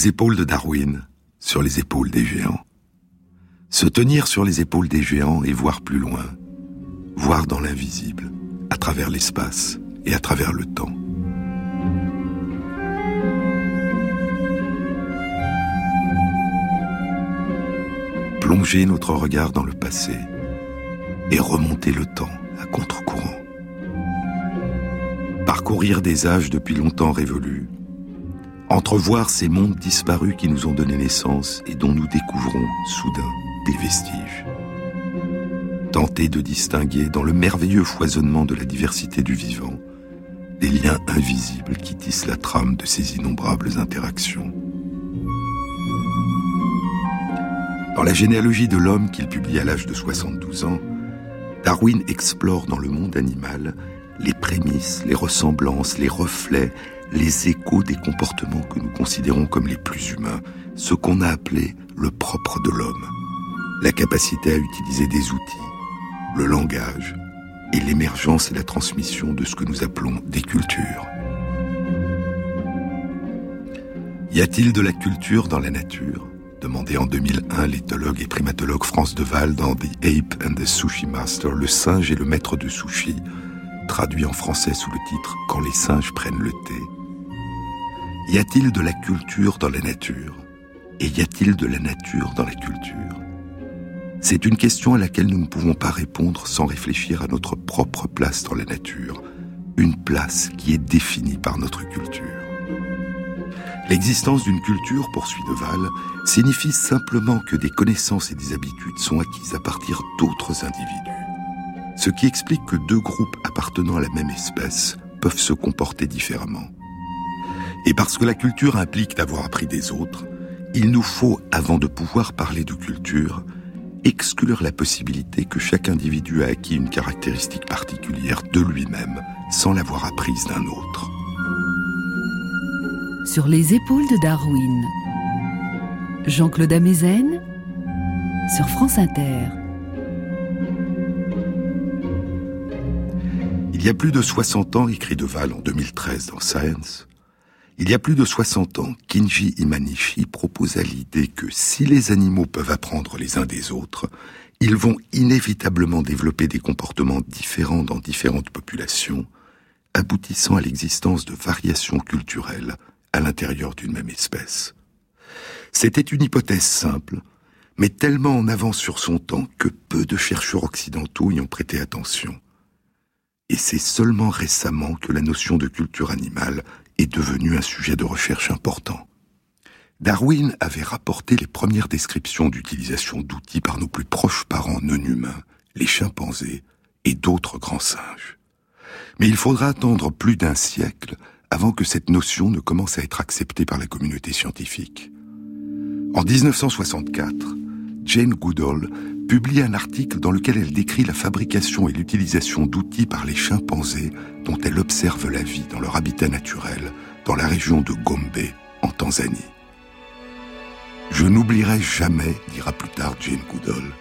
les épaules de Darwin, sur les épaules des géants. Se tenir sur les épaules des géants et voir plus loin, voir dans l'invisible, à travers l'espace et à travers le temps. Plonger notre regard dans le passé et remonter le temps à contre-courant. Parcourir des âges depuis longtemps révolus, entrevoir ces mondes disparus qui nous ont donné naissance et dont nous découvrons soudain des vestiges. Tenter de distinguer dans le merveilleux foisonnement de la diversité du vivant des liens invisibles qui tissent la trame de ces innombrables interactions. Dans la généalogie de l'homme qu'il publie à l'âge de 72 ans, Darwin explore dans le monde animal les prémices, les ressemblances, les reflets, les échos des comportements que nous considérons comme les plus humains, ce qu'on a appelé le propre de l'homme, la capacité à utiliser des outils, le langage et l'émergence et la transmission de ce que nous appelons des cultures. Y a-t-il de la culture dans la nature? Demandé en 2001 l'éthologue et primatologue France Deval dans The Ape and the Sushi Master, le singe et le maître de sushi, traduit en français sous le titre Quand les singes prennent le thé. Y a-t-il de la culture dans la nature Et y a-t-il de la nature dans la culture? C'est une question à laquelle nous ne pouvons pas répondre sans réfléchir à notre propre place dans la nature, une place qui est définie par notre culture. L'existence d'une culture, poursuit Deval, signifie simplement que des connaissances et des habitudes sont acquises à partir d'autres individus. Ce qui explique que deux groupes appartenant à la même espèce peuvent se comporter différemment. Et parce que la culture implique d'avoir appris des autres, il nous faut, avant de pouvoir parler de culture, exclure la possibilité que chaque individu a acquis une caractéristique particulière de lui-même sans l'avoir apprise d'un autre sur les épaules de Darwin. Jean-Claude Amezen sur France Inter. Il y a plus de 60 ans, écrit Deval en 2013 dans Science, il y a plus de 60 ans, Kinji Imanishi proposa l'idée que si les animaux peuvent apprendre les uns des autres, ils vont inévitablement développer des comportements différents dans différentes populations, aboutissant à l'existence de variations culturelles à l'intérieur d'une même espèce. C'était une hypothèse simple, mais tellement en avance sur son temps que peu de chercheurs occidentaux y ont prêté attention. Et c'est seulement récemment que la notion de culture animale est devenue un sujet de recherche important. Darwin avait rapporté les premières descriptions d'utilisation d'outils par nos plus proches parents non humains, les chimpanzés et d'autres grands singes. Mais il faudra attendre plus d'un siècle avant que cette notion ne commence à être acceptée par la communauté scientifique. En 1964, Jane Goodall publie un article dans lequel elle décrit la fabrication et l'utilisation d'outils par les chimpanzés dont elle observe la vie dans leur habitat naturel, dans la région de Gombe, en Tanzanie. Je n'oublierai jamais, dira plus tard Jane Goodall,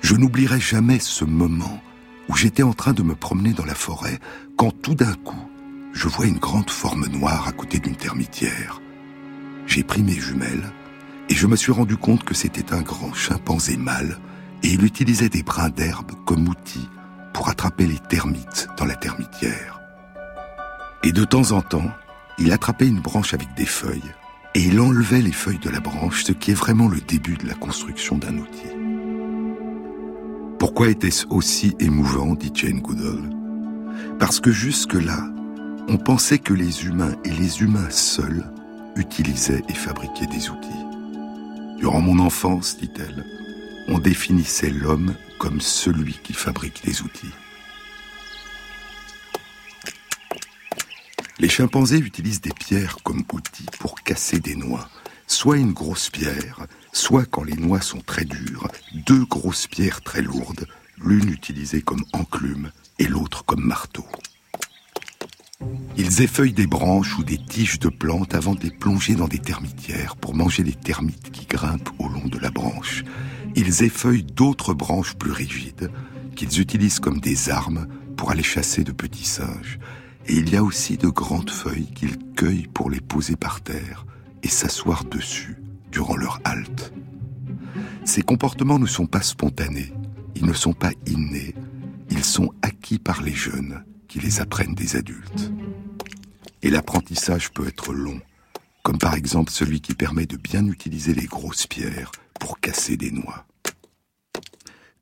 je n'oublierai jamais ce moment où j'étais en train de me promener dans la forêt quand tout d'un coup, je vois une grande forme noire à côté d'une termitière. J'ai pris mes jumelles et je me suis rendu compte que c'était un grand chimpanzé mâle et il utilisait des brins d'herbe comme outil pour attraper les termites dans la termitière. Et de temps en temps, il attrapait une branche avec des feuilles et il enlevait les feuilles de la branche, ce qui est vraiment le début de la construction d'un outil. Pourquoi était-ce aussi émouvant, dit Jane Goodall? Parce que jusque-là, on pensait que les humains et les humains seuls utilisaient et fabriquaient des outils. Durant mon enfance, dit-elle, on définissait l'homme comme celui qui fabrique des outils. Les chimpanzés utilisent des pierres comme outils pour casser des noix, soit une grosse pierre, soit quand les noix sont très dures, deux grosses pierres très lourdes, l'une utilisée comme enclume et l'autre comme marteau. Ils effeuillent des branches ou des tiges de plantes avant de les plonger dans des termitières pour manger les termites qui grimpent au long de la branche. Ils effeuillent d'autres branches plus rigides qu'ils utilisent comme des armes pour aller chasser de petits singes. Et il y a aussi de grandes feuilles qu'il cueille pour les poser par terre et s'asseoir dessus durant leur halte. Ces comportements ne sont pas spontanés, ils ne sont pas innés, ils sont acquis par les jeunes qui les apprennent des adultes. Et l'apprentissage peut être long, comme par exemple celui qui permet de bien utiliser les grosses pierres pour casser des noix.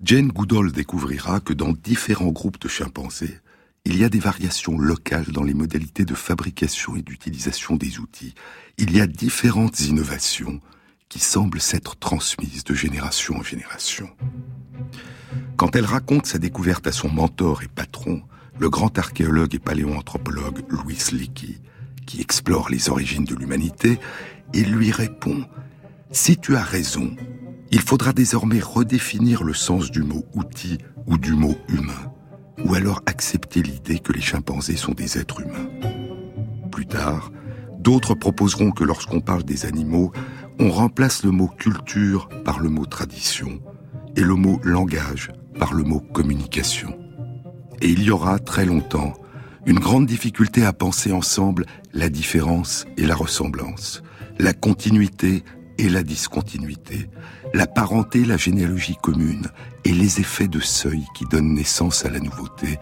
Jane Goodall découvrira que dans différents groupes de chimpanzés, il y a des variations locales dans les modalités de fabrication et d'utilisation des outils. Il y a différentes innovations qui semblent s'être transmises de génération en génération. Quand elle raconte sa découverte à son mentor et patron, le grand archéologue et paléoanthropologue Louis Leakey, qui explore les origines de l'humanité, il lui répond Si tu as raison, il faudra désormais redéfinir le sens du mot outil ou du mot humain, ou alors accepter l'idée que les chimpanzés sont des êtres humains. Plus tard, d'autres proposeront que lorsqu'on parle des animaux, on remplace le mot culture par le mot tradition et le mot langage par le mot communication. Et il y aura très longtemps une grande difficulté à penser ensemble la différence et la ressemblance, la continuité et la discontinuité, la parenté, la généalogie commune et les effets de seuil qui donnent naissance à la nouveauté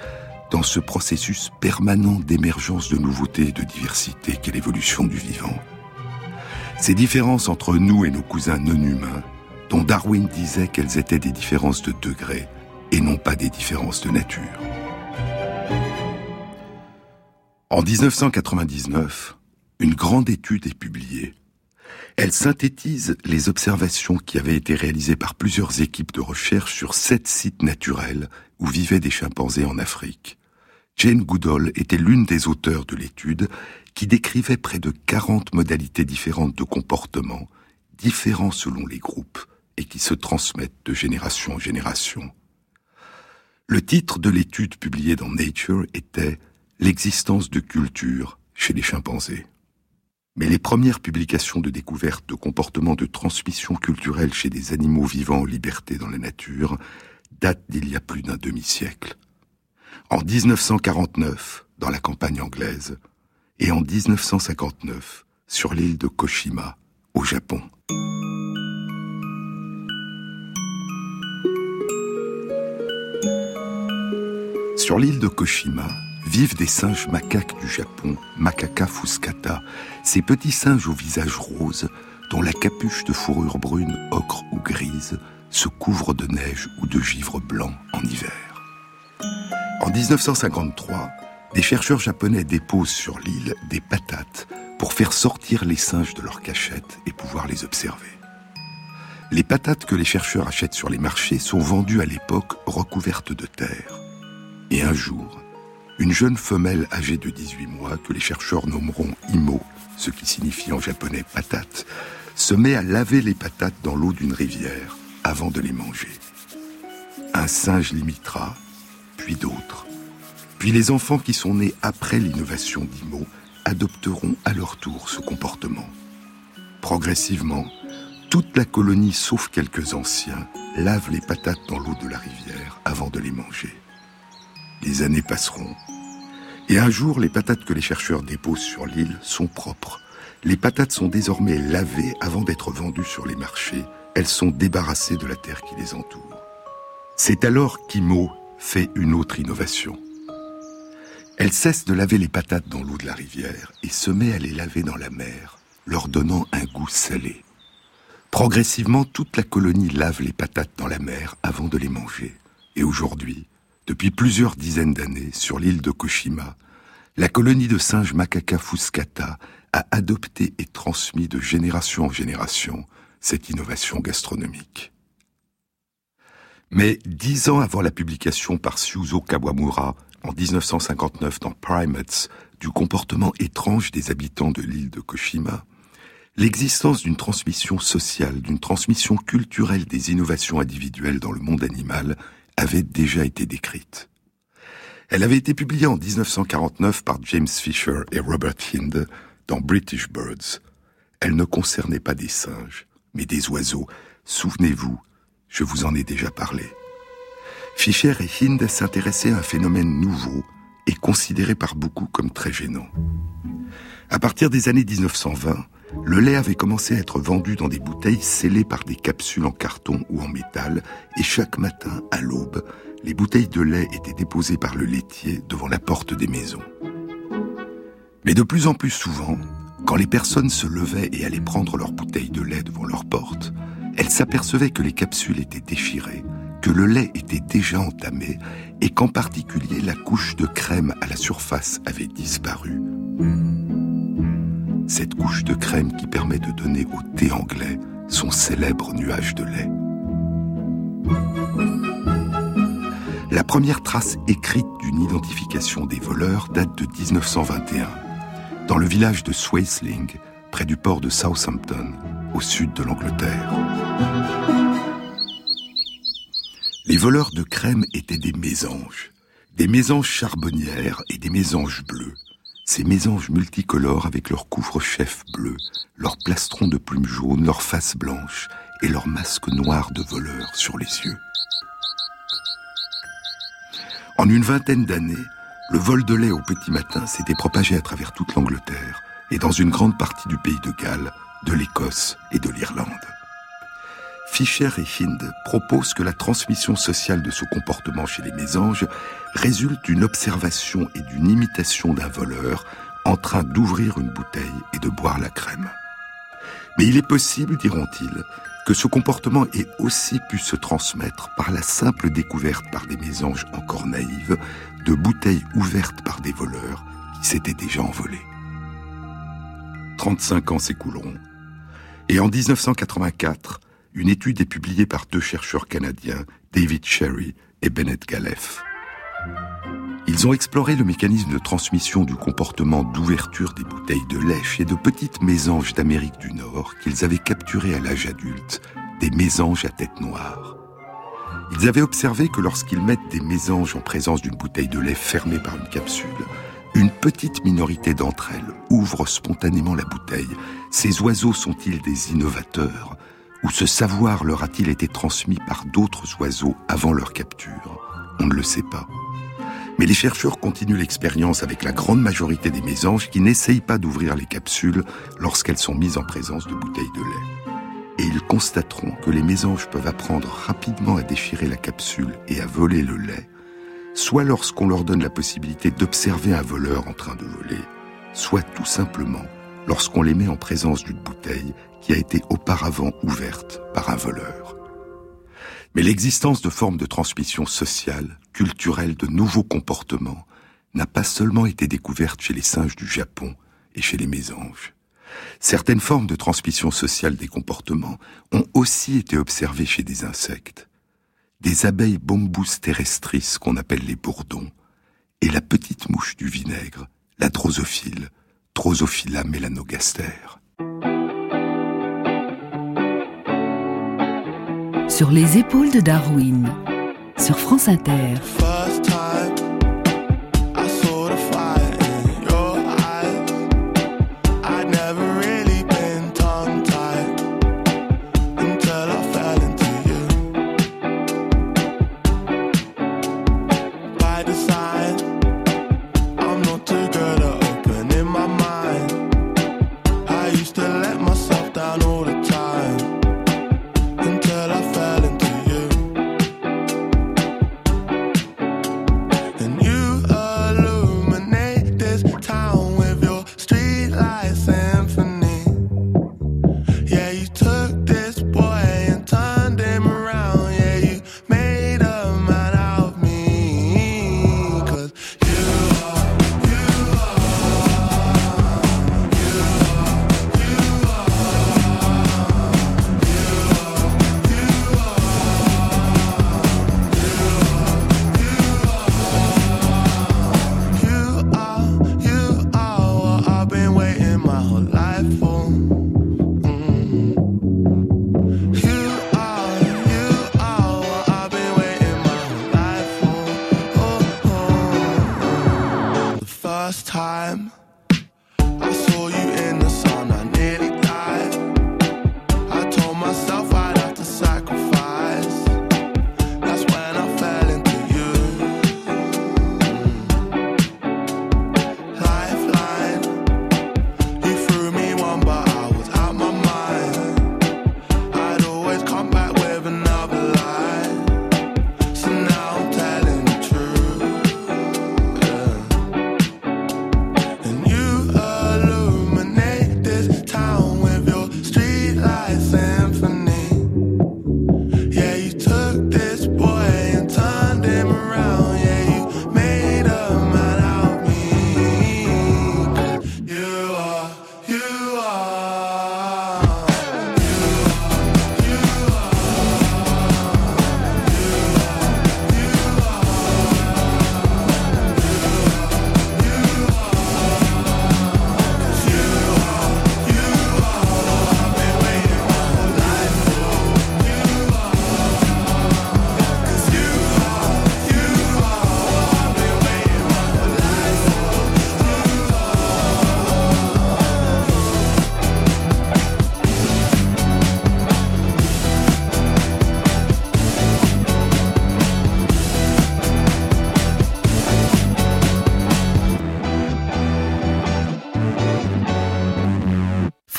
dans ce processus permanent d'émergence de nouveautés et de diversité qu'est l'évolution du vivant. Ces différences entre nous et nos cousins non humains, dont Darwin disait qu'elles étaient des différences de degrés et non pas des différences de nature. En 1999, une grande étude est publiée elle synthétise les observations qui avaient été réalisées par plusieurs équipes de recherche sur sept sites naturels où vivaient des chimpanzés en Afrique. Jane Goodall était l'une des auteurs de l'étude qui décrivait près de 40 modalités différentes de comportement, différents selon les groupes et qui se transmettent de génération en génération. Le titre de l'étude publiée dans Nature était L'existence de culture chez les chimpanzés. Mais les premières publications de découverte de comportements de transmission culturelle chez des animaux vivants en liberté dans la nature datent d'il y a plus d'un demi-siècle. En 1949, dans la campagne anglaise, et en 1959, sur l'île de Koshima, au Japon. Sur l'île de Koshima, vivent des singes macaques du Japon, Macaca fuscata, ces petits singes au visage rose, dont la capuche de fourrure brune, ocre ou grise se couvre de neige ou de givre blanc en hiver. En 1953, des chercheurs japonais déposent sur l'île des patates pour faire sortir les singes de leur cachette et pouvoir les observer. Les patates que les chercheurs achètent sur les marchés sont vendues à l'époque recouvertes de terre. Et un jour, une jeune femelle âgée de 18 mois, que les chercheurs nommeront Imo, ce qui signifie en japonais patate, se met à laver les patates dans l'eau d'une rivière avant de les manger. Un singe l'imitera, puis d'autres. Puis les enfants qui sont nés après l'innovation d'Imo adopteront à leur tour ce comportement. Progressivement, toute la colonie, sauf quelques anciens, lave les patates dans l'eau de la rivière avant de les manger. Les années passeront. Et un jour, les patates que les chercheurs déposent sur l'île sont propres. Les patates sont désormais lavées avant d'être vendues sur les marchés. Elles sont débarrassées de la terre qui les entoure. C'est alors qu'Imo fait une autre innovation. Elle cesse de laver les patates dans l'eau de la rivière et se met à les laver dans la mer, leur donnant un goût salé. Progressivement, toute la colonie lave les patates dans la mer avant de les manger. Et aujourd'hui, depuis plusieurs dizaines d'années, sur l'île de Koshima, la colonie de singes Macaca fuscata a adopté et transmis de génération en génération cette innovation gastronomique. Mais dix ans avant la publication par Suzo Kawamura en 1959 dans Primates du comportement étrange des habitants de l'île de Koshima, l'existence d'une transmission sociale, d'une transmission culturelle des innovations individuelles dans le monde animal avait déjà été décrite. Elle avait été publiée en 1949 par James Fisher et Robert Hind dans British Birds. Elle ne concernait pas des singes, mais des oiseaux. Souvenez-vous, je vous en ai déjà parlé. Fisher et Hind s'intéressaient à un phénomène nouveau est considéré par beaucoup comme très gênant. À partir des années 1920, le lait avait commencé à être vendu dans des bouteilles scellées par des capsules en carton ou en métal, et chaque matin, à l'aube, les bouteilles de lait étaient déposées par le laitier devant la porte des maisons. Mais de plus en plus souvent, quand les personnes se levaient et allaient prendre leurs bouteilles de lait devant leur porte, elles s'apercevaient que les capsules étaient déchirées, que le lait était déjà entamé et qu'en particulier la couche de crème à la surface avait disparu. Cette couche de crème qui permet de donner au thé anglais son célèbre nuage de lait. La première trace écrite d'une identification des voleurs date de 1921, dans le village de Swaisling, près du port de Southampton, au sud de l'Angleterre. Les voleurs de crème étaient des mésanges, des mésanges charbonnières et des mésanges bleus. Ces mésanges multicolores avec leur couvre-chef bleu, leurs plastrons de plumes jaunes, leurs faces blanches et leurs masques noirs de voleurs sur les yeux. En une vingtaine d'années, le vol de lait au petit matin s'était propagé à travers toute l'Angleterre et dans une grande partie du pays de Galles, de l'Écosse et de l'Irlande. Fischer et Hind proposent que la transmission sociale de ce comportement chez les mésanges résulte d'une observation et d'une imitation d'un voleur en train d'ouvrir une bouteille et de boire la crème. Mais il est possible, diront-ils, que ce comportement ait aussi pu se transmettre par la simple découverte par des mésanges encore naïves de bouteilles ouvertes par des voleurs qui s'étaient déjà envolés. 35 ans s'écouleront, et en 1984, une étude est publiée par deux chercheurs canadiens, David Sherry et Bennett Galef. Ils ont exploré le mécanisme de transmission du comportement d'ouverture des bouteilles de lait chez de petites mésanges d'Amérique du Nord qu'ils avaient capturées à l'âge adulte, des mésanges à tête noire. Ils avaient observé que lorsqu'ils mettent des mésanges en présence d'une bouteille de lait fermée par une capsule, une petite minorité d'entre elles ouvrent spontanément la bouteille. Ces oiseaux sont-ils des innovateurs? Ou ce savoir leur a-t-il été transmis par d'autres oiseaux avant leur capture? On ne le sait pas. Mais les chercheurs continuent l'expérience avec la grande majorité des mésanges qui n'essayent pas d'ouvrir les capsules lorsqu'elles sont mises en présence de bouteilles de lait. Et ils constateront que les mésanges peuvent apprendre rapidement à déchirer la capsule et à voler le lait, soit lorsqu'on leur donne la possibilité d'observer un voleur en train de voler, soit tout simplement lorsqu'on les met en présence d'une bouteille qui a été auparavant ouverte par un voleur. Mais l'existence de formes de transmission sociale, culturelle, de nouveaux comportements n'a pas seulement été découverte chez les singes du Japon et chez les mésanges. Certaines formes de transmission sociale des comportements ont aussi été observées chez des insectes. Des abeilles bombus terrestris qu'on appelle les bourdons, et la petite mouche du vinaigre, la drosophile, Drosophila melanogaster. Sur les épaules de Darwin, sur France Inter.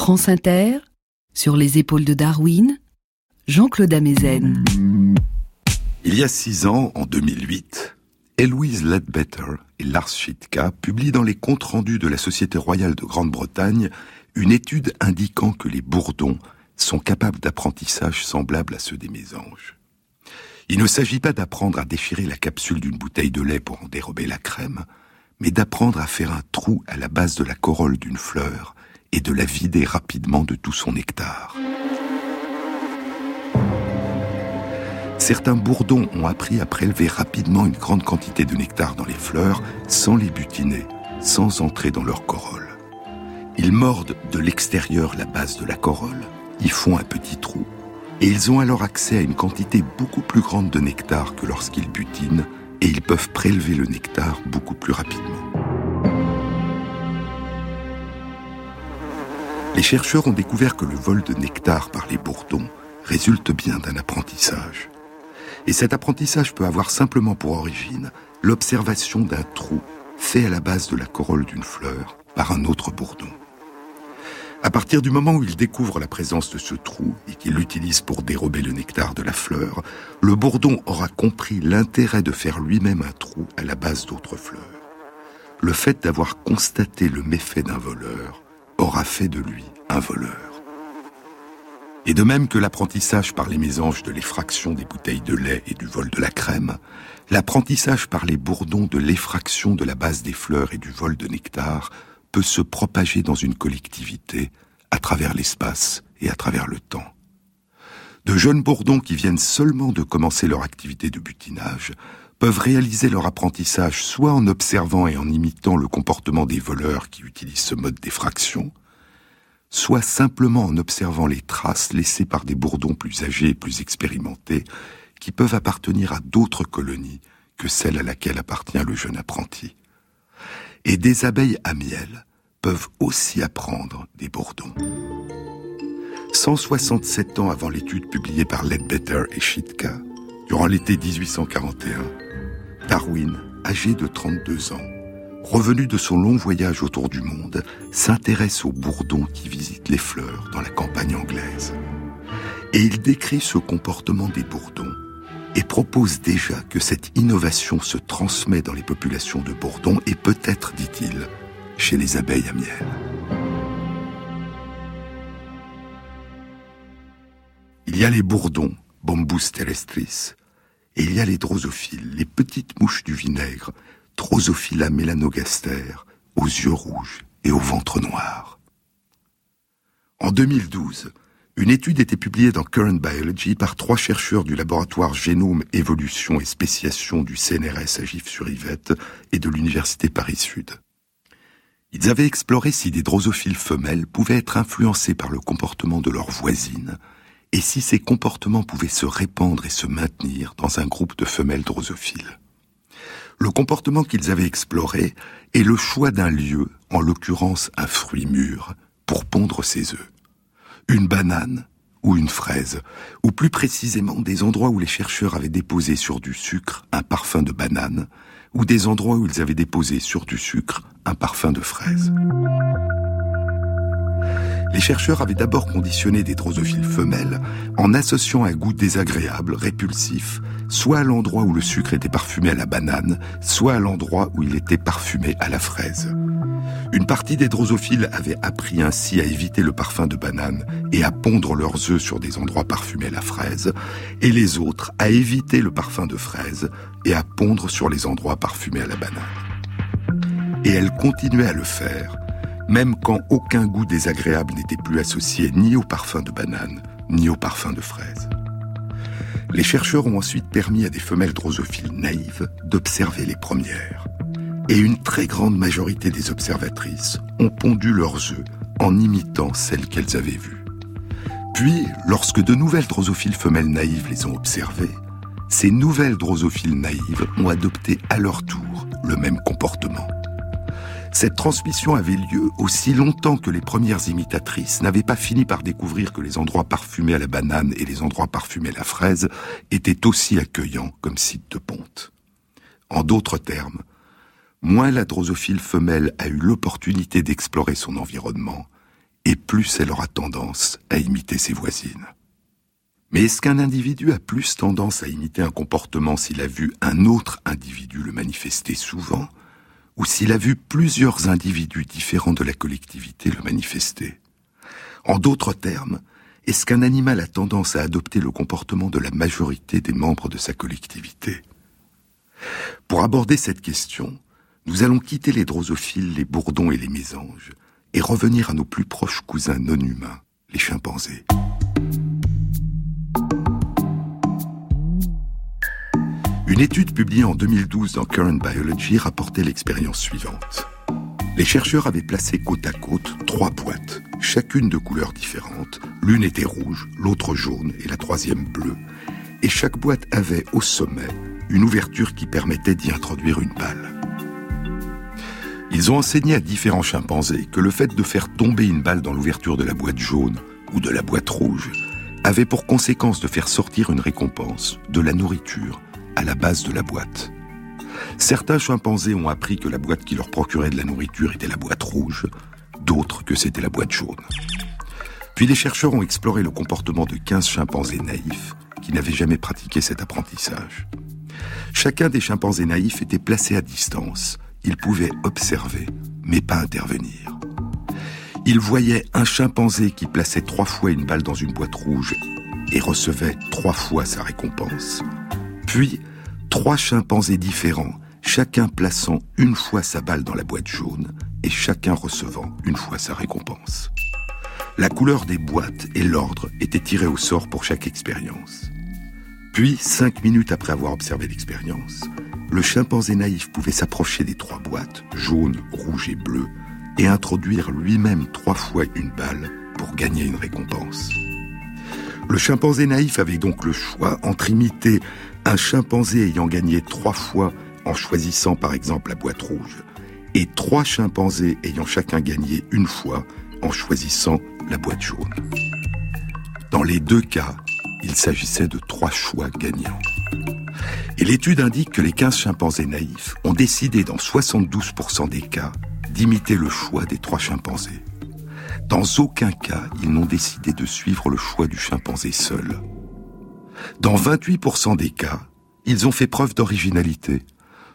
France Inter, sur les épaules de Darwin, Jean-Claude Amezen. Il y a six ans, en 2008, Eloise Ledbetter et Lars Schitka publient dans les comptes rendus de la Société royale de Grande-Bretagne une étude indiquant que les bourdons sont capables d'apprentissage semblable à ceux des mésanges. Il ne s'agit pas d'apprendre à déchirer la capsule d'une bouteille de lait pour en dérober la crème, mais d'apprendre à faire un trou à la base de la corolle d'une fleur et de la vider rapidement de tout son nectar. Certains bourdons ont appris à prélever rapidement une grande quantité de nectar dans les fleurs sans les butiner, sans entrer dans leur corolle. Ils mordent de l'extérieur la base de la corolle, y font un petit trou, et ils ont alors accès à une quantité beaucoup plus grande de nectar que lorsqu'ils butinent, et ils peuvent prélever le nectar beaucoup plus rapidement. Les chercheurs ont découvert que le vol de nectar par les bourdons résulte bien d'un apprentissage. Et cet apprentissage peut avoir simplement pour origine l'observation d'un trou fait à la base de la corolle d'une fleur par un autre bourdon. À partir du moment où il découvre la présence de ce trou et qu'il l'utilise pour dérober le nectar de la fleur, le bourdon aura compris l'intérêt de faire lui-même un trou à la base d'autres fleurs. Le fait d'avoir constaté le méfait d'un voleur aura fait de lui un voleur. Et de même que l'apprentissage par les mésanges de l'effraction des bouteilles de lait et du vol de la crème, l'apprentissage par les bourdons de l'effraction de la base des fleurs et du vol de nectar peut se propager dans une collectivité à travers l'espace et à travers le temps. De jeunes bourdons qui viennent seulement de commencer leur activité de butinage peuvent réaliser leur apprentissage soit en observant et en imitant le comportement des voleurs qui utilisent ce mode d'effraction, soit simplement en observant les traces laissées par des bourdons plus âgés et plus expérimentés qui peuvent appartenir à d'autres colonies que celle à laquelle appartient le jeune apprenti et des abeilles à miel peuvent aussi apprendre des bourdons. 167 ans avant l'étude publiée par Ledbetter et Schitka, durant l'été 1841, Darwin, âgé de 32 ans, revenu de son long voyage autour du monde, s'intéresse aux bourdons qui visitent les fleurs dans la campagne anglaise. Et il décrit ce comportement des bourdons et propose déjà que cette innovation se transmet dans les populations de bourdons et peut-être, dit-il, chez les abeilles à miel. Il y a les bourdons, Bombus terrestris, et il y a les drosophiles, les petites mouches du vinaigre, Drosophila melanogaster, aux yeux rouges et au ventre noir. En 2012, une étude était publiée dans Current Biology par trois chercheurs du laboratoire Génome, Évolution et Spéciation du CNRS à Gif-sur-Yvette et de l'Université Paris-Sud. Ils avaient exploré si des drosophiles femelles pouvaient être influencés par le comportement de leurs voisines et si ces comportements pouvaient se répandre et se maintenir dans un groupe de femelles drosophiles? Le comportement qu'ils avaient exploré est le choix d'un lieu, en l'occurrence un fruit mûr, pour pondre ses œufs une banane ou une fraise, ou plus précisément des endroits où les chercheurs avaient déposé sur du sucre un parfum de banane, ou des endroits où ils avaient déposé sur du sucre un parfum de fraise. Les chercheurs avaient d'abord conditionné des drosophiles femelles en associant un goût désagréable, répulsif, soit à l'endroit où le sucre était parfumé à la banane, soit à l'endroit où il était parfumé à la fraise. Une partie des drosophiles avait appris ainsi à éviter le parfum de banane et à pondre leurs œufs sur des endroits parfumés à la fraise, et les autres à éviter le parfum de fraise et à pondre sur les endroits parfumés à la banane. Et elles continuaient à le faire, même quand aucun goût désagréable n'était plus associé ni au parfum de banane, ni au parfum de fraise. Les chercheurs ont ensuite permis à des femelles drosophiles naïves d'observer les premières. Et une très grande majorité des observatrices ont pondu leurs œufs en imitant celles qu'elles avaient vues. Puis, lorsque de nouvelles drosophiles femelles naïves les ont observées, ces nouvelles drosophiles naïves ont adopté à leur tour le même comportement. Cette transmission avait lieu aussi longtemps que les premières imitatrices n'avaient pas fini par découvrir que les endroits parfumés à la banane et les endroits parfumés à la fraise étaient aussi accueillants comme sites de ponte. En d'autres termes, moins la drosophile femelle a eu l'opportunité d'explorer son environnement, et plus elle aura tendance à imiter ses voisines. Mais est-ce qu'un individu a plus tendance à imiter un comportement s'il a vu un autre individu le manifester souvent, ou s'il a vu plusieurs individus différents de la collectivité le manifester En d'autres termes, est-ce qu'un animal a tendance à adopter le comportement de la majorité des membres de sa collectivité? Pour aborder cette question, nous allons quitter les drosophiles, les bourdons et les mésanges, et revenir à nos plus proches cousins non humains, les chimpanzés. Une étude publiée en 2012 dans Current Biology rapportait l'expérience suivante. Les chercheurs avaient placé côte à côte trois boîtes, chacune de couleurs différentes. L'une était rouge, l'autre jaune et la troisième bleue. Et chaque boîte avait au sommet une ouverture qui permettait d'y introduire une balle. Ils ont enseigné à différents chimpanzés que le fait de faire tomber une balle dans l'ouverture de la boîte jaune ou de la boîte rouge avait pour conséquence de faire sortir une récompense, de la nourriture, à la base de la boîte. Certains chimpanzés ont appris que la boîte qui leur procurait de la nourriture était la boîte rouge, d'autres que c'était la boîte jaune. Puis les chercheurs ont exploré le comportement de 15 chimpanzés naïfs qui n'avaient jamais pratiqué cet apprentissage. Chacun des chimpanzés naïfs était placé à distance. Ils pouvaient observer, mais pas intervenir. Ils voyaient un chimpanzé qui plaçait trois fois une balle dans une boîte rouge et recevait trois fois sa récompense. Puis, trois chimpanzés différents, chacun plaçant une fois sa balle dans la boîte jaune et chacun recevant une fois sa récompense. La couleur des boîtes et l'ordre étaient tirés au sort pour chaque expérience. Puis, cinq minutes après avoir observé l'expérience, le chimpanzé naïf pouvait s'approcher des trois boîtes, jaune, rouge et bleu, et introduire lui-même trois fois une balle pour gagner une récompense. Le chimpanzé naïf avait donc le choix entre imiter un chimpanzé ayant gagné trois fois en choisissant par exemple la boîte rouge, et trois chimpanzés ayant chacun gagné une fois en choisissant la boîte jaune. Dans les deux cas, il s'agissait de trois choix gagnants. Et l'étude indique que les 15 chimpanzés naïfs ont décidé dans 72% des cas d'imiter le choix des trois chimpanzés. Dans aucun cas, ils n'ont décidé de suivre le choix du chimpanzé seul. Dans 28% des cas, ils ont fait preuve d'originalité,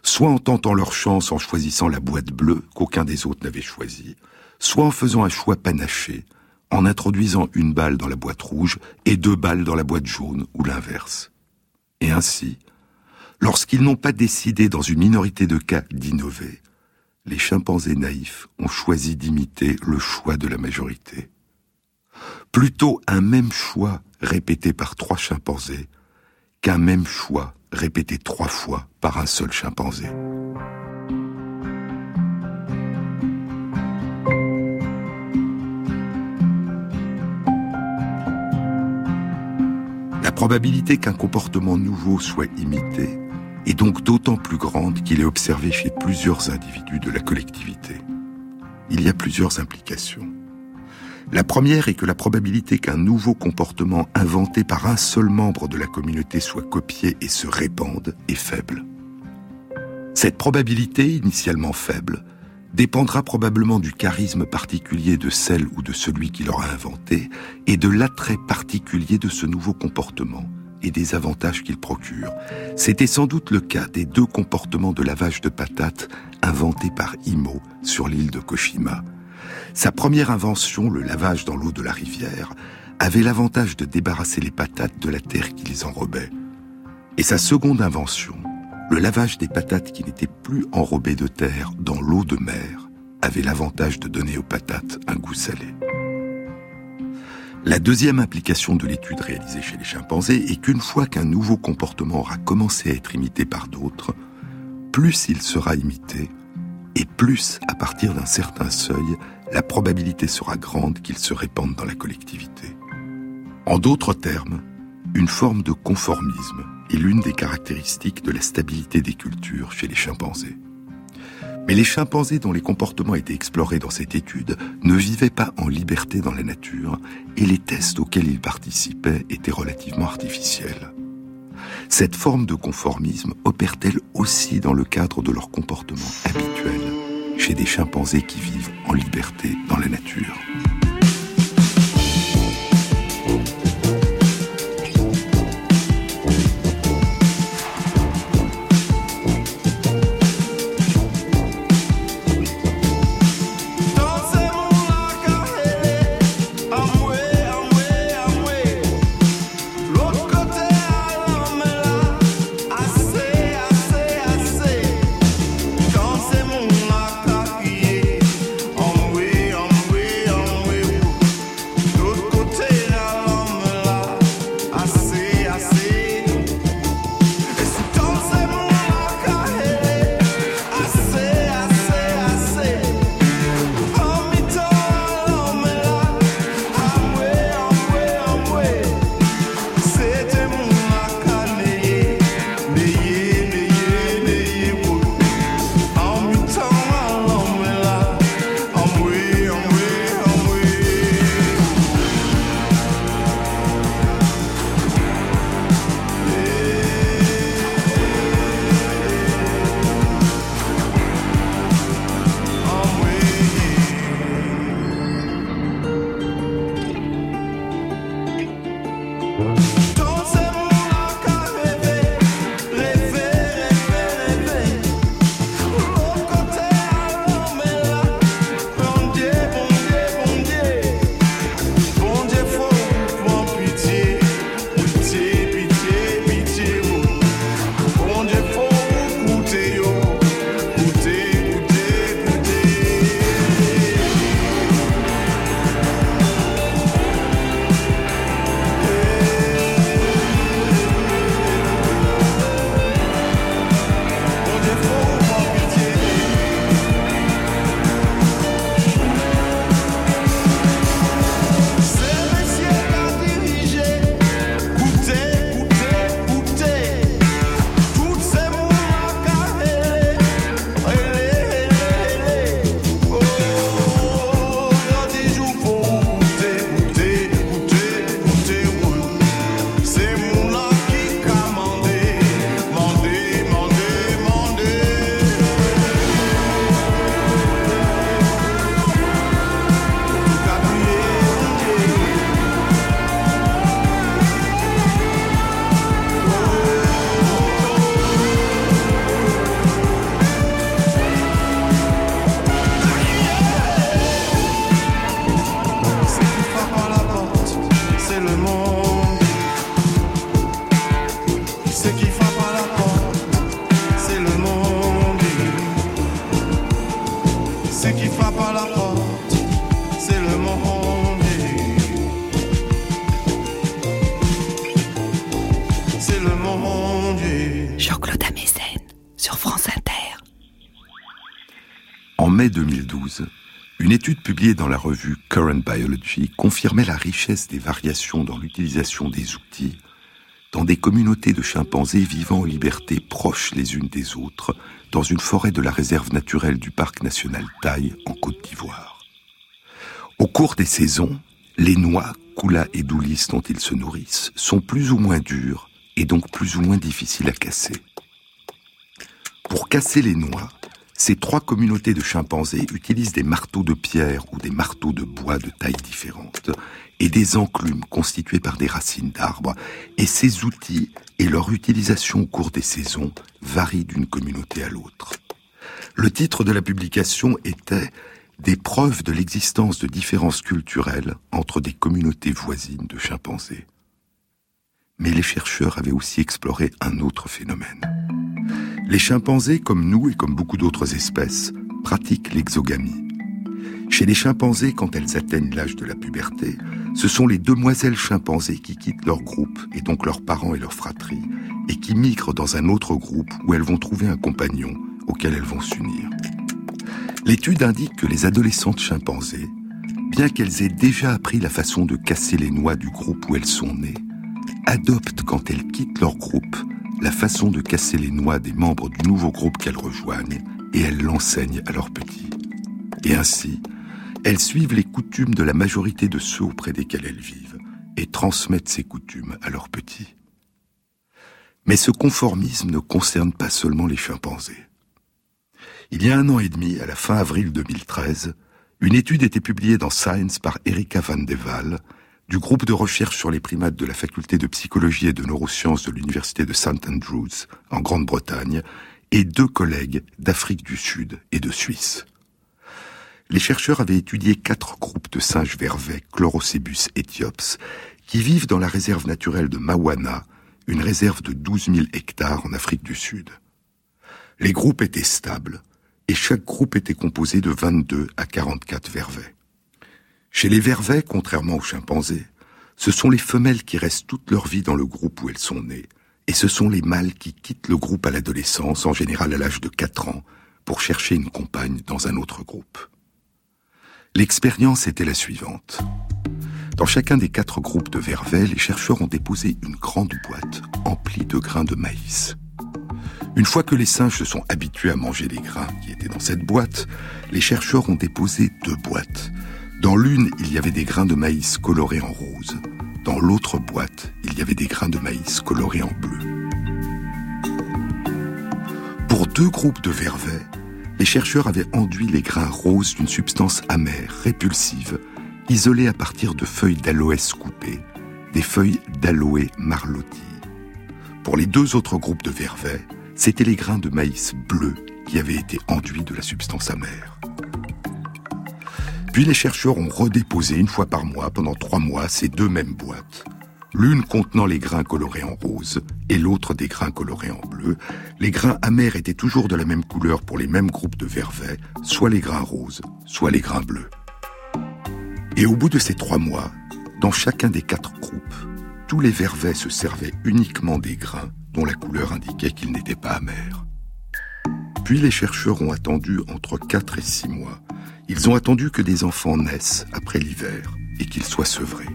soit en tentant leur chance en choisissant la boîte bleue qu'aucun des autres n'avait choisie, soit en faisant un choix panaché, en introduisant une balle dans la boîte rouge et deux balles dans la boîte jaune ou l'inverse. Et ainsi, lorsqu'ils n'ont pas décidé dans une minorité de cas d'innover, les chimpanzés naïfs ont choisi d'imiter le choix de la majorité. Plutôt un même choix répété par trois chimpanzés qu'un même choix répété trois fois par un seul chimpanzé. La probabilité qu'un comportement nouveau soit imité est donc d'autant plus grande qu'il est observé chez plusieurs individus de la collectivité. Il y a plusieurs implications. La première est que la probabilité qu'un nouveau comportement inventé par un seul membre de la communauté soit copié et se répande est faible. Cette probabilité, initialement faible, dépendra probablement du charisme particulier de celle ou de celui qui l'aura inventé et de l'attrait particulier de ce nouveau comportement et des avantages qu'il procure. C'était sans doute le cas des deux comportements de lavage de patates inventés par Imo sur l'île de Koshima. Sa première invention, le lavage dans l'eau de la rivière, avait l'avantage de débarrasser les patates de la terre qui les enrobait. Et sa seconde invention, le lavage des patates qui n'étaient plus enrobées de terre dans l'eau de mer, avait l'avantage de donner aux patates un goût salé. La deuxième implication de l'étude réalisée chez les chimpanzés est qu'une fois qu'un nouveau comportement aura commencé à être imité par d'autres, plus il sera imité, et plus, à partir d'un certain seuil, la probabilité sera grande qu'il se répande dans la collectivité. En d'autres termes, une forme de conformisme est l'une des caractéristiques de la stabilité des cultures chez les chimpanzés. Mais les chimpanzés dont les comportements étaient explorés dans cette étude ne vivaient pas en liberté dans la nature et les tests auxquels ils participaient étaient relativement artificiels. Cette forme de conformisme opère-t-elle aussi dans le cadre de leur comportement habituel? Chez des chimpanzés qui vivent en liberté dans la nature En mai 2012, une étude publiée dans la revue Current Biology confirmait la richesse des variations dans l'utilisation des outils dans des communautés de chimpanzés vivant en liberté proches les unes des autres dans une forêt de la réserve naturelle du parc national Taille en Côte d'Ivoire. Au cours des saisons, les noix, Kula et Doulis dont ils se nourrissent sont plus ou moins dures et donc plus ou moins difficiles à casser. Pour casser les noix, ces trois communautés de chimpanzés utilisent des marteaux de pierre ou des marteaux de bois de tailles différentes et des enclumes constituées par des racines d'arbres, et ces outils et leur utilisation au cours des saisons varient d'une communauté à l'autre. Le titre de la publication était Des preuves de l'existence de différences culturelles entre des communautés voisines de chimpanzés. Mais les chercheurs avaient aussi exploré un autre phénomène. Les chimpanzés, comme nous et comme beaucoup d'autres espèces, pratiquent l'exogamie. Chez les chimpanzés, quand elles atteignent l'âge de la puberté, ce sont les demoiselles chimpanzés qui quittent leur groupe, et donc leurs parents et leurs fratries, et qui migrent dans un autre groupe où elles vont trouver un compagnon auquel elles vont s'unir. L'étude indique que les adolescentes chimpanzés, bien qu'elles aient déjà appris la façon de casser les noix du groupe où elles sont nées, adoptent quand elles quittent leur groupe la façon de casser les noix des membres du nouveau groupe qu'elles rejoignent et elles l'enseignent à leurs petits. Et ainsi, elles suivent les coutumes de la majorité de ceux auprès desquels elles vivent et transmettent ces coutumes à leurs petits. Mais ce conformisme ne concerne pas seulement les chimpanzés. Il y a un an et demi, à la fin avril 2013, une étude était publiée dans Science par Erika van de Waal, du groupe de recherche sur les primates de la faculté de psychologie et de neurosciences de l'université de St Andrews, en Grande-Bretagne, et deux collègues d'Afrique du Sud et de Suisse les chercheurs avaient étudié quatre groupes de singes vervets, Chlorocebus éthiops, qui vivent dans la réserve naturelle de Mawana, une réserve de 12 000 hectares en Afrique du Sud. Les groupes étaient stables, et chaque groupe était composé de 22 à 44 vervets. Chez les vervets, contrairement aux chimpanzés, ce sont les femelles qui restent toute leur vie dans le groupe où elles sont nées, et ce sont les mâles qui quittent le groupe à l'adolescence, en général à l'âge de 4 ans, pour chercher une compagne dans un autre groupe. L'expérience était la suivante. Dans chacun des quatre groupes de vervets, les chercheurs ont déposé une grande boîte emplie de grains de maïs. Une fois que les singes se sont habitués à manger les grains qui étaient dans cette boîte, les chercheurs ont déposé deux boîtes. Dans l'une, il y avait des grains de maïs colorés en rose. Dans l'autre boîte, il y avait des grains de maïs colorés en bleu. Pour deux groupes de vervets, les chercheurs avaient enduit les grains roses d'une substance amère, répulsive, isolée à partir de feuilles d'aloès coupées, des feuilles d'aloe marlotti. Pour les deux autres groupes de vervets, c'étaient les grains de maïs bleu qui avaient été enduits de la substance amère. Puis les chercheurs ont redéposé une fois par mois, pendant trois mois, ces deux mêmes boîtes, l'une contenant les grains colorés en rose et l'autre des grains colorés en bleu. Les grains amers étaient toujours de la même couleur pour les mêmes groupes de vervets, soit les grains roses, soit les grains bleus. Et au bout de ces trois mois, dans chacun des quatre groupes, tous les vervets se servaient uniquement des grains dont la couleur indiquait qu'ils n'étaient pas amers. Puis les chercheurs ont attendu entre quatre et six mois. Ils ont attendu que des enfants naissent après l'hiver et qu'ils soient sevrés.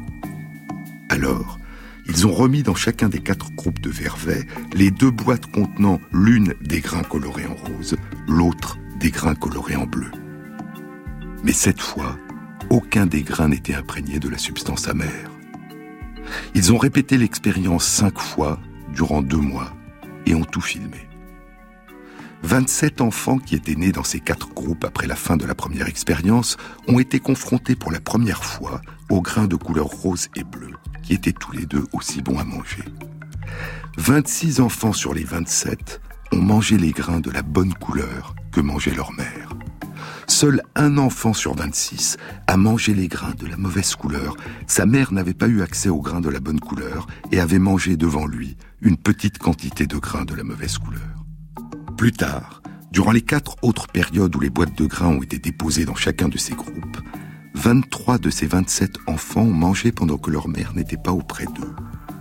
Alors, ils ont remis dans chacun des quatre groupes de vervets les deux boîtes contenant l'une des grains colorés en rose, l'autre des grains colorés en bleu. Mais cette fois, aucun des grains n'était imprégné de la substance amère. Ils ont répété l'expérience cinq fois durant deux mois et ont tout filmé. 27 enfants qui étaient nés dans ces quatre groupes après la fin de la première expérience ont été confrontés pour la première fois aux grains de couleur rose et bleu qui étaient tous les deux aussi bons à manger. 26 enfants sur les 27 ont mangé les grains de la bonne couleur que mangeait leur mère. Seul un enfant sur 26 a mangé les grains de la mauvaise couleur. Sa mère n'avait pas eu accès aux grains de la bonne couleur et avait mangé devant lui une petite quantité de grains de la mauvaise couleur. Plus tard, durant les quatre autres périodes où les boîtes de grains ont été déposées dans chacun de ces groupes, 23 de ces 27 enfants ont mangé pendant que leur mère n'était pas auprès d'eux.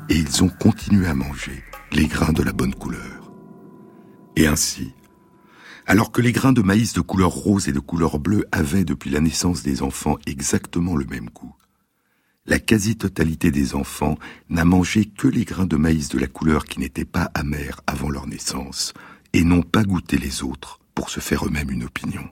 Et ils ont continué à manger les grains de la bonne couleur. Et ainsi, Alors que les grains de maïs de couleur rose et de couleur bleue avaient depuis la naissance des enfants exactement le même goût, la quasi-totalité des enfants n'a mangé que les grains de maïs de la couleur qui n'étaient pas amers avant leur naissance, et n'ont pas goûté les autres pour se faire eux-mêmes une opinion.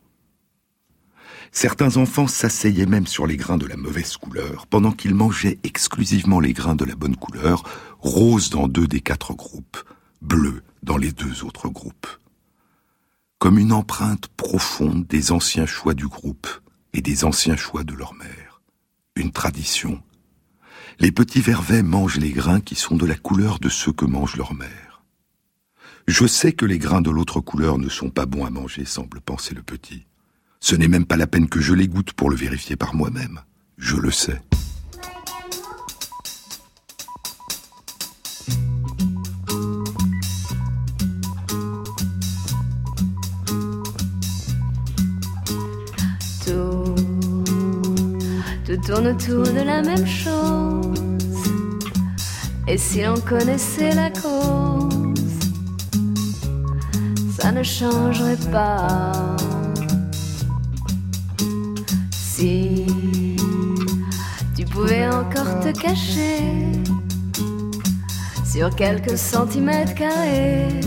Certains enfants s'asseyaient même sur les grains de la mauvaise couleur, pendant qu'ils mangeaient exclusivement les grains de la bonne couleur, rose dans deux des quatre groupes, bleu dans les deux autres groupes. Comme une empreinte profonde des anciens choix du groupe et des anciens choix de leur mère. Une tradition. Les petits vervets mangent les grains qui sont de la couleur de ceux que mange leur mère. Je sais que les grains de l'autre couleur ne sont pas bons à manger, semble penser le petit. Ce n'est même pas la peine que je les goûte pour le vérifier par moi-même. Je le sais. Tout, tourne autour de la même chose. Et si l'on connaissait la cause, ne changerait pas. Si tu pouvais encore te cacher sur quelques centimètres carrés,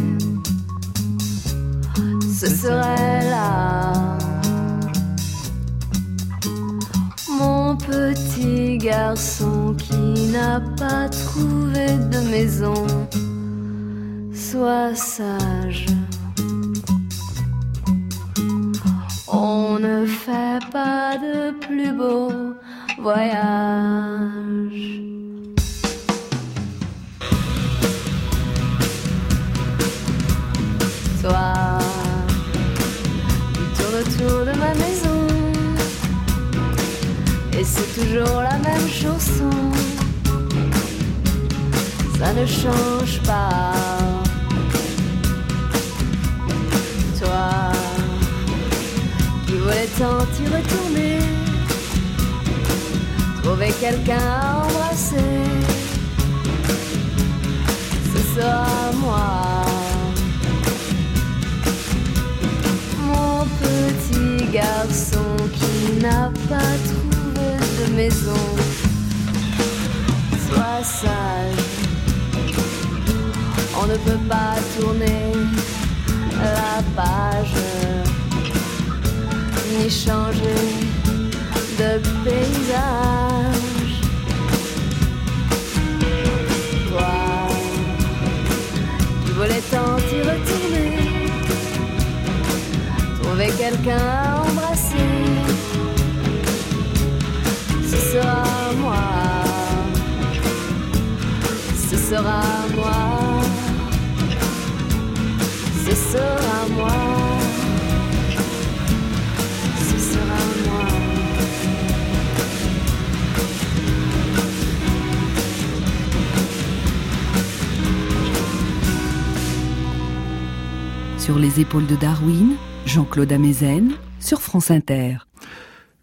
ce serait là. Mon petit garçon qui n'a pas trouvé de maison, sois sage. On ne fait pas de plus beau voyage. Toi, tu tournes autour de ma maison. Et c'est toujours la même chanson. Ça ne change pas. Toi voulais tant y retourner, trouver quelqu'un à embrasser. Ce sera moi. Mon petit garçon qui n'a pas trouvé de maison. Sois sage, on ne peut pas tourner la page, ni changer de paysage. Toi, tu voulais tant y retourner trouver quelqu'un à embrasser. Ce sera moi. Ce sera moi. Ce sera moi. Sur les épaules de Darwin, Jean-Claude Amezen, sur France Inter.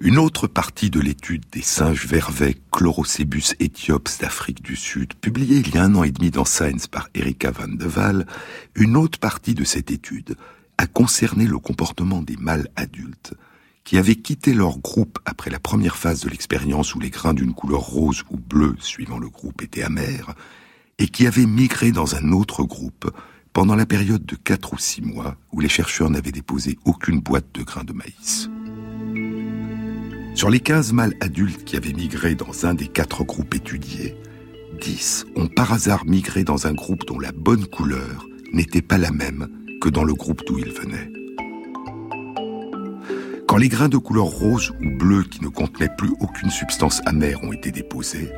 Une autre partie de l'étude des singes vervets Chlorocebus éthiops d'Afrique du Sud, publiée il y a un an et demi dans Science par Erika van de Waal, une autre partie de cette étude a concerné le comportement des mâles adultes qui avaient quitté leur groupe après la première phase de l'expérience où les grains d'une couleur rose ou bleue, suivant le groupe, étaient amers, et qui avaient migré dans un autre groupe pendant la période de 4 ou 6 mois où les chercheurs n'avaient déposé aucune boîte de grains de maïs. Sur les 15 mâles adultes qui avaient migré dans un des quatre groupes étudiés, 10 ont par hasard migré dans un groupe dont la bonne couleur n'était pas la même que dans le groupe d'où ils venaient. Quand les grains de couleur rose ou bleu qui ne contenaient plus aucune substance amère ont été déposés,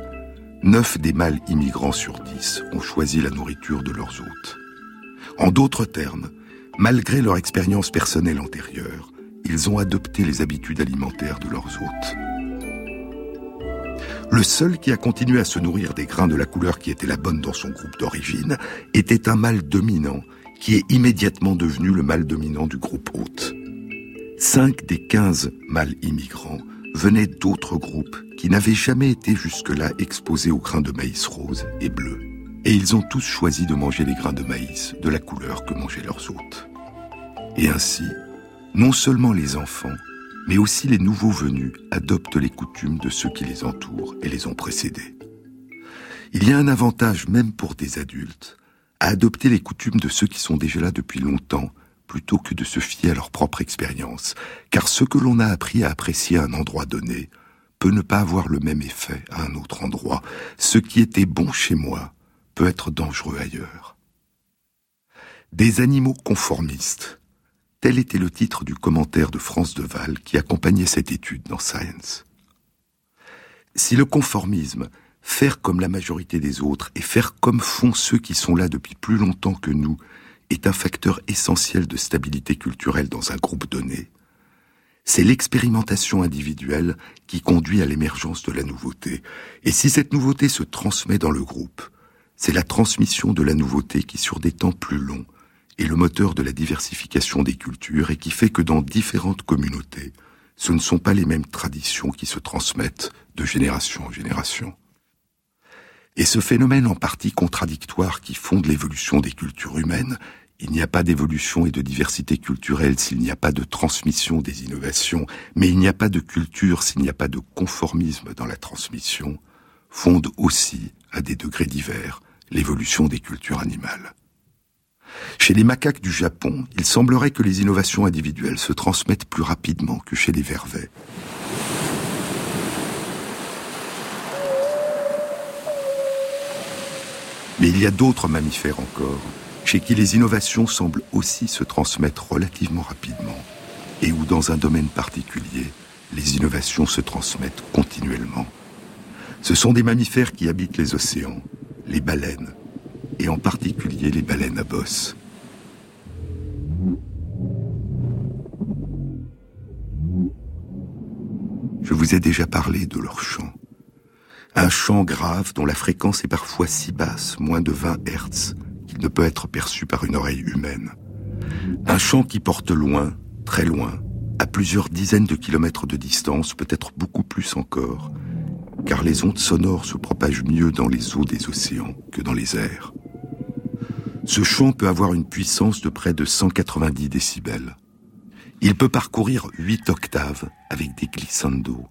9 des mâles immigrants sur 10 ont choisi la nourriture de leurs hôtes. En d'autres termes, malgré leur expérience personnelle antérieure, ils ont adopté les habitudes alimentaires de leurs hôtes. Le seul qui a continué à se nourrir des grains de la couleur qui était la bonne dans son groupe d'origine était un mâle dominant qui est immédiatement devenu le mâle dominant du groupe hôte. Cinq des quinze mâles immigrants venaient d'autres groupes qui n'avaient jamais été jusque-là exposés aux grains de maïs rose et bleu. Et ils ont tous choisi de manger les grains de maïs de la couleur que mangeaient leurs hôtes. Et ainsi, non seulement les enfants, mais aussi les nouveaux venus adoptent les coutumes de ceux qui les entourent et les ont précédés. Il y a un avantage même pour des adultes à adopter les coutumes de ceux qui sont déjà là depuis longtemps plutôt que de se fier à leur propre expérience, car ce que l'on a appris à apprécier à un endroit donné peut ne pas avoir le même effet à un autre endroit. Ce qui était bon chez moi peut être dangereux ailleurs. Des animaux conformistes. Tel était le titre du commentaire de France Deval qui accompagnait cette étude dans Science. Si le conformisme, faire comme la majorité des autres et faire comme font ceux qui sont là depuis plus longtemps que nous, est un facteur essentiel de stabilité culturelle dans un groupe donné, c'est l'expérimentation individuelle qui conduit à l'émergence de la nouveauté. Et si cette nouveauté se transmet dans le groupe, c'est la transmission de la nouveauté qui, sur des temps plus longs, est le moteur de la diversification des cultures et qui fait que dans différentes communautés, ce ne sont pas les mêmes traditions qui se transmettent de génération en génération. Et ce phénomène en partie contradictoire qui fonde l'évolution des cultures humaines il n'y a pas d'évolution et de diversité culturelle s'il n'y a pas de transmission des innovations, mais il n'y a pas de culture s'il n'y a pas de conformisme dans la transmission, fonde aussi, à des degrés divers, l'évolution des cultures animales. Chez les macaques du Japon, il semblerait que les innovations individuelles se transmettent plus rapidement que chez les vervets. Mais il y a d'autres mammifères encore chez qui les innovations semblent aussi se transmettre relativement rapidement, et où dans un domaine particulier, les innovations se transmettent continuellement. Ce sont des mammifères qui habitent les océans, les baleines, et en particulier les baleines à bosse. Je vous ai déjà parlé de leur chant. Un chant grave dont la fréquence est parfois si basse, moins de 20 Hertz, ne peut être perçu par une oreille humaine. Un chant qui porte loin, très loin, à plusieurs dizaines de kilomètres de distance, peut-être beaucoup plus encore, car les ondes sonores se propagent mieux dans les eaux des océans que dans les airs. Ce chant peut avoir une puissance de près de 190 décibels. Il peut parcourir 8 octaves avec des glissando.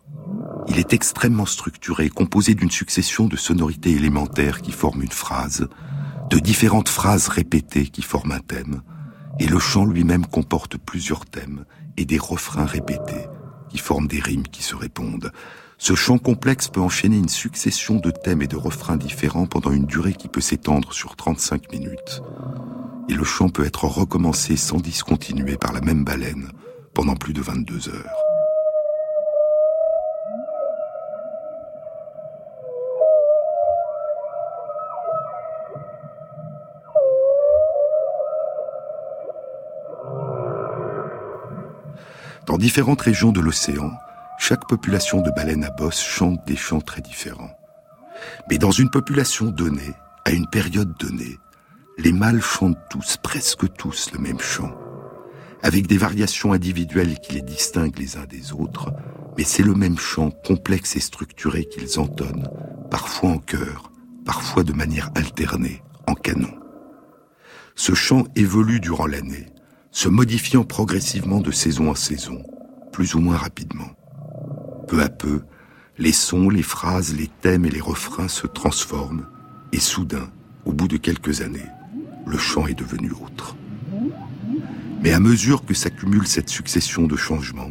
Il est extrêmement structuré, composé d'une succession de sonorités élémentaires qui forment une phrase, de différentes phrases répétées qui forment un thème, et le chant lui-même comporte plusieurs thèmes et des refrains répétés qui forment des rimes qui se répondent. Ce chant complexe peut enchaîner une succession de thèmes et de refrains différents pendant une durée qui peut s'étendre sur 35 minutes. Et le chant peut être recommencé sans discontinuer par la même baleine pendant plus de 22 heures. Dans différentes régions de l'océan, chaque population de baleines à bosse chante des chants très différents. Mais dans une population donnée, à une période donnée, les mâles chantent tous, presque tous, le même chant, avec des variations individuelles qui les distinguent les uns des autres, mais c'est le même chant complexe et structuré qu'ils entonnent, parfois en chœur, parfois de manière alternée, en canon. Ce chant évolue durant l'année, se modifiant progressivement de saison en saison, plus ou moins rapidement. Peu à peu, les sons, les phrases, les thèmes et les refrains se transforment, et soudain, au bout de quelques années, le chant est devenu autre. Mais à mesure que s'accumule cette succession de changements,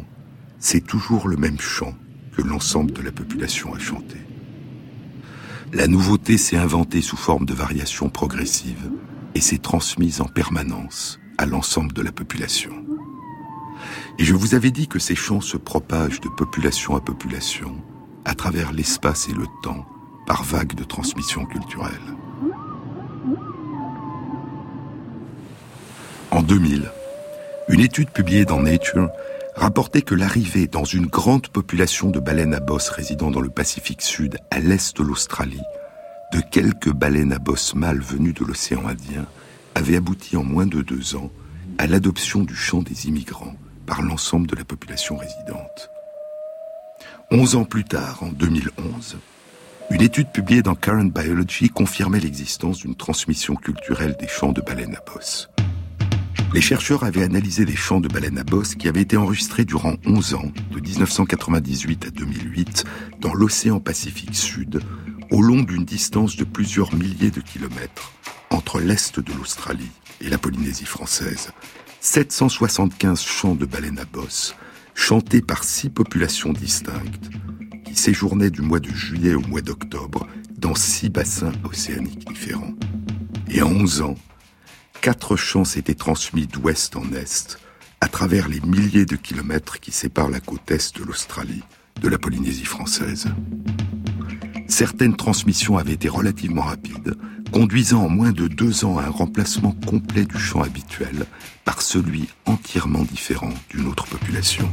c'est toujours le même chant que l'ensemble de la population a chanté. La nouveauté s'est inventée sous forme de variations progressives et s'est transmise en permanence à l'ensemble de la population. Et je vous avais dit que ces chants se propagent de population à population, à travers l'espace et le temps, par vagues de transmission culturelle. En 2000, une étude publiée dans Nature rapportait que l'arrivée dans une grande population de baleines à bosse résidant dans le Pacifique Sud, à l'est de l'Australie, de quelques baleines à bosse mâles venues de l'océan Indien avait abouti en moins de deux ans à l'adoption du chant des immigrants par l'ensemble de la population résidente. Onze ans plus tard, en 2011, une étude publiée dans Current Biology confirmait l'existence d'une transmission culturelle des chants de baleines à bosse. Les chercheurs avaient analysé les chants de baleines à bosse qui avaient été enregistrés durant 11 ans, de 1998 à 2008, dans l'océan Pacifique Sud, au long d'une distance de plusieurs milliers de kilomètres, entre l'est de l'Australie et la Polynésie française. 775 chants de baleines à bosse, chantés par six populations distinctes, qui séjournaient du mois de juillet au mois d'octobre dans six bassins océaniques différents. Et en 11 ans, quatre chants s'étaient transmis d'ouest en est, à travers les milliers de kilomètres qui séparent la côte est de l'Australie de la Polynésie française. Certaines transmissions avaient été relativement rapides, conduisant en moins de deux ans à un remplacement complet du chant habituel par celui entièrement différent d'une autre population.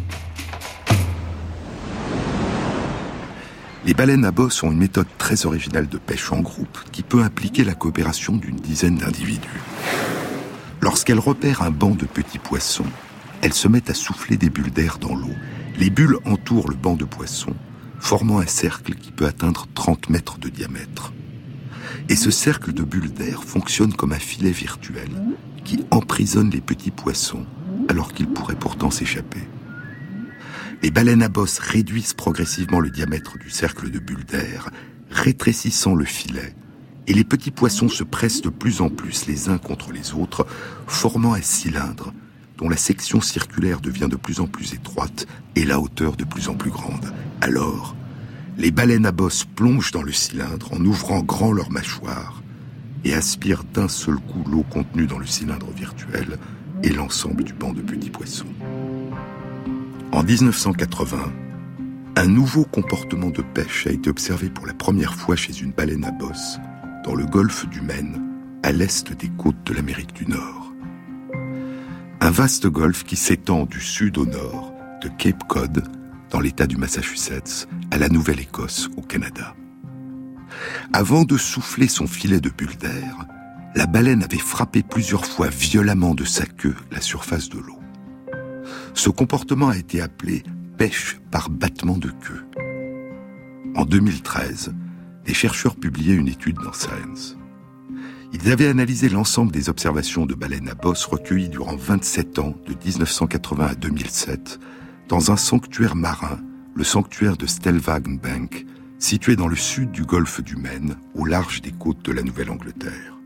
Les baleines à bosse ont une méthode très originale de pêche en groupe qui peut impliquer la coopération d'une dizaine d'individus. Lorsqu'elles repèrent un banc de petits poissons, elles se mettent à souffler des bulles d'air dans l'eau. Les bulles entourent le banc de poissons, formant un cercle qui peut atteindre 30 mètres de diamètre. Et ce cercle de bulles d'air fonctionne comme un filet virtuel qui emprisonne les petits poissons alors qu'ils pourraient pourtant s'échapper. Les baleines à bosse réduisent progressivement le diamètre du cercle de bulles d'air, rétrécissant le filet et les petits poissons se pressent de plus en plus les uns contre les autres, formant un cylindre dont la section circulaire devient de plus en plus étroite et la hauteur de plus en plus grande. Alors, les baleines à bosse plongent dans le cylindre en ouvrant grand leurs mâchoires et aspirent d'un seul coup l'eau contenue dans le cylindre virtuel et l'ensemble du banc de petits poissons. En 1980, un nouveau comportement de pêche a été observé pour la première fois chez une baleine à bosse dans le golfe du Maine, à l'est des côtes de l'Amérique du Nord. Un vaste golfe qui s'étend du sud au nord, de Cape Cod, dans l'État du Massachusetts, à la Nouvelle-Écosse, au Canada. Avant de souffler son filet de bulles d'air, la baleine avait frappé plusieurs fois violemment de sa queue la surface de l'eau. Ce comportement a été appelé pêche par battement de queue. En 2013, les chercheurs publiaient une étude dans Science. Ils avaient analysé l'ensemble des observations de baleines à bosse recueillies durant 27 ans, de 1980 à 2007, dans un sanctuaire marin, le sanctuaire de Stellwagenbank, situé dans le sud du golfe du Maine, au large des côtes de la Nouvelle-Angleterre.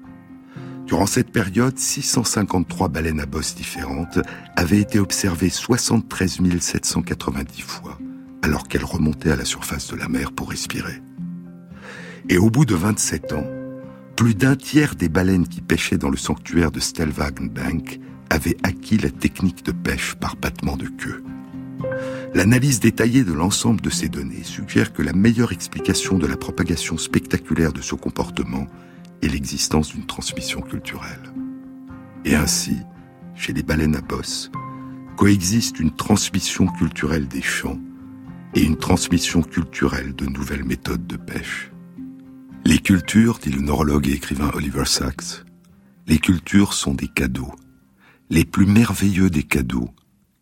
Durant cette période, 653 baleines à bosse différentes avaient été observées 73 790 fois, alors qu'elles remontaient à la surface de la mer pour respirer. Et au bout de 27 ans, plus d'un tiers des baleines qui pêchaient dans le sanctuaire de Stellwagenbank avaient acquis la technique de pêche par battement de queue. L'analyse détaillée de l'ensemble de ces données suggère que la meilleure explication de la propagation spectaculaire de ce comportement est l'existence d'une transmission culturelle. Et ainsi, chez les baleines à bosse, coexiste une transmission culturelle des champs et une transmission culturelle de nouvelles méthodes de pêche. Les cultures, dit le neurologue et écrivain Oliver Sacks, les cultures sont des cadeaux, les plus merveilleux des cadeaux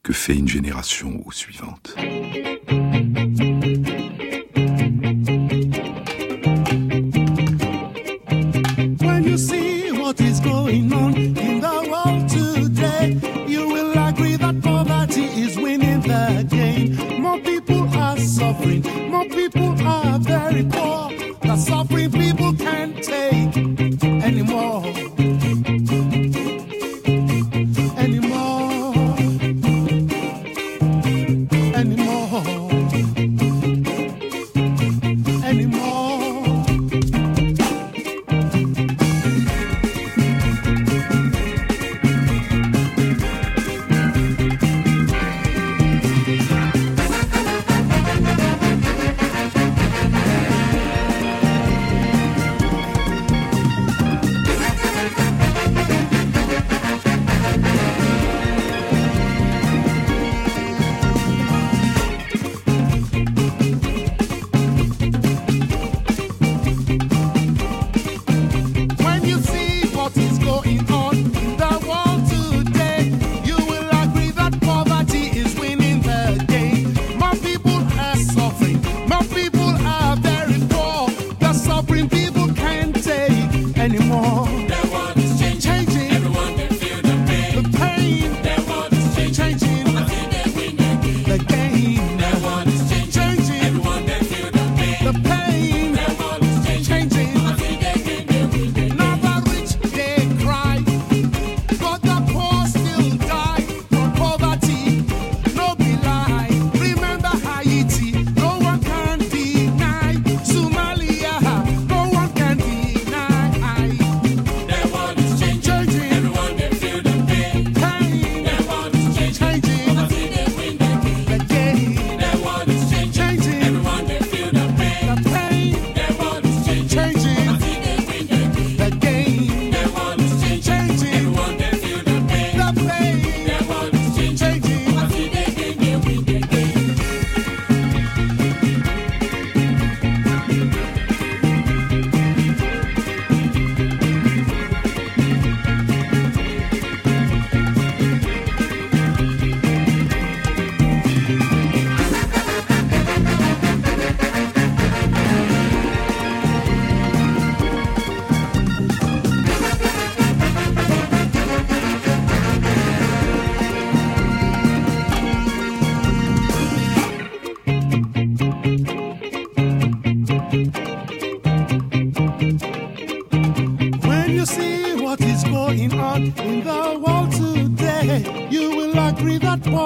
que fait une génération aux suivantes.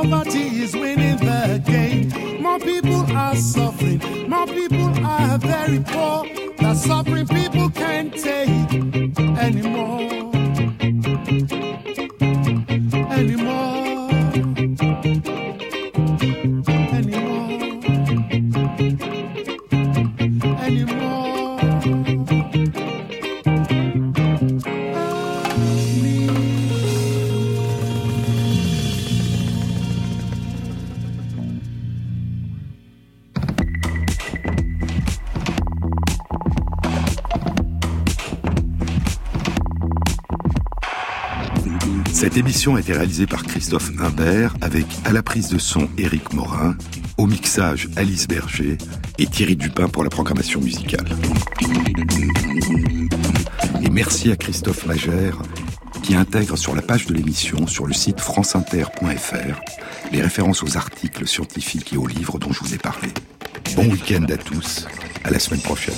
Poverty is winning the game. More people are suffering. More people are very poor. The suffering people can't take. A été réalisée par Christophe Imbert avec à la prise de son Éric Morin, au mixage Alice Berger et Thierry Dupin pour la programmation musicale. Et merci à Christophe Magère qui intègre sur la page de l'émission sur le site franceinter.fr les références aux articles scientifiques et aux livres dont je vous ai parlé. Bon week-end à tous, à la semaine prochaine.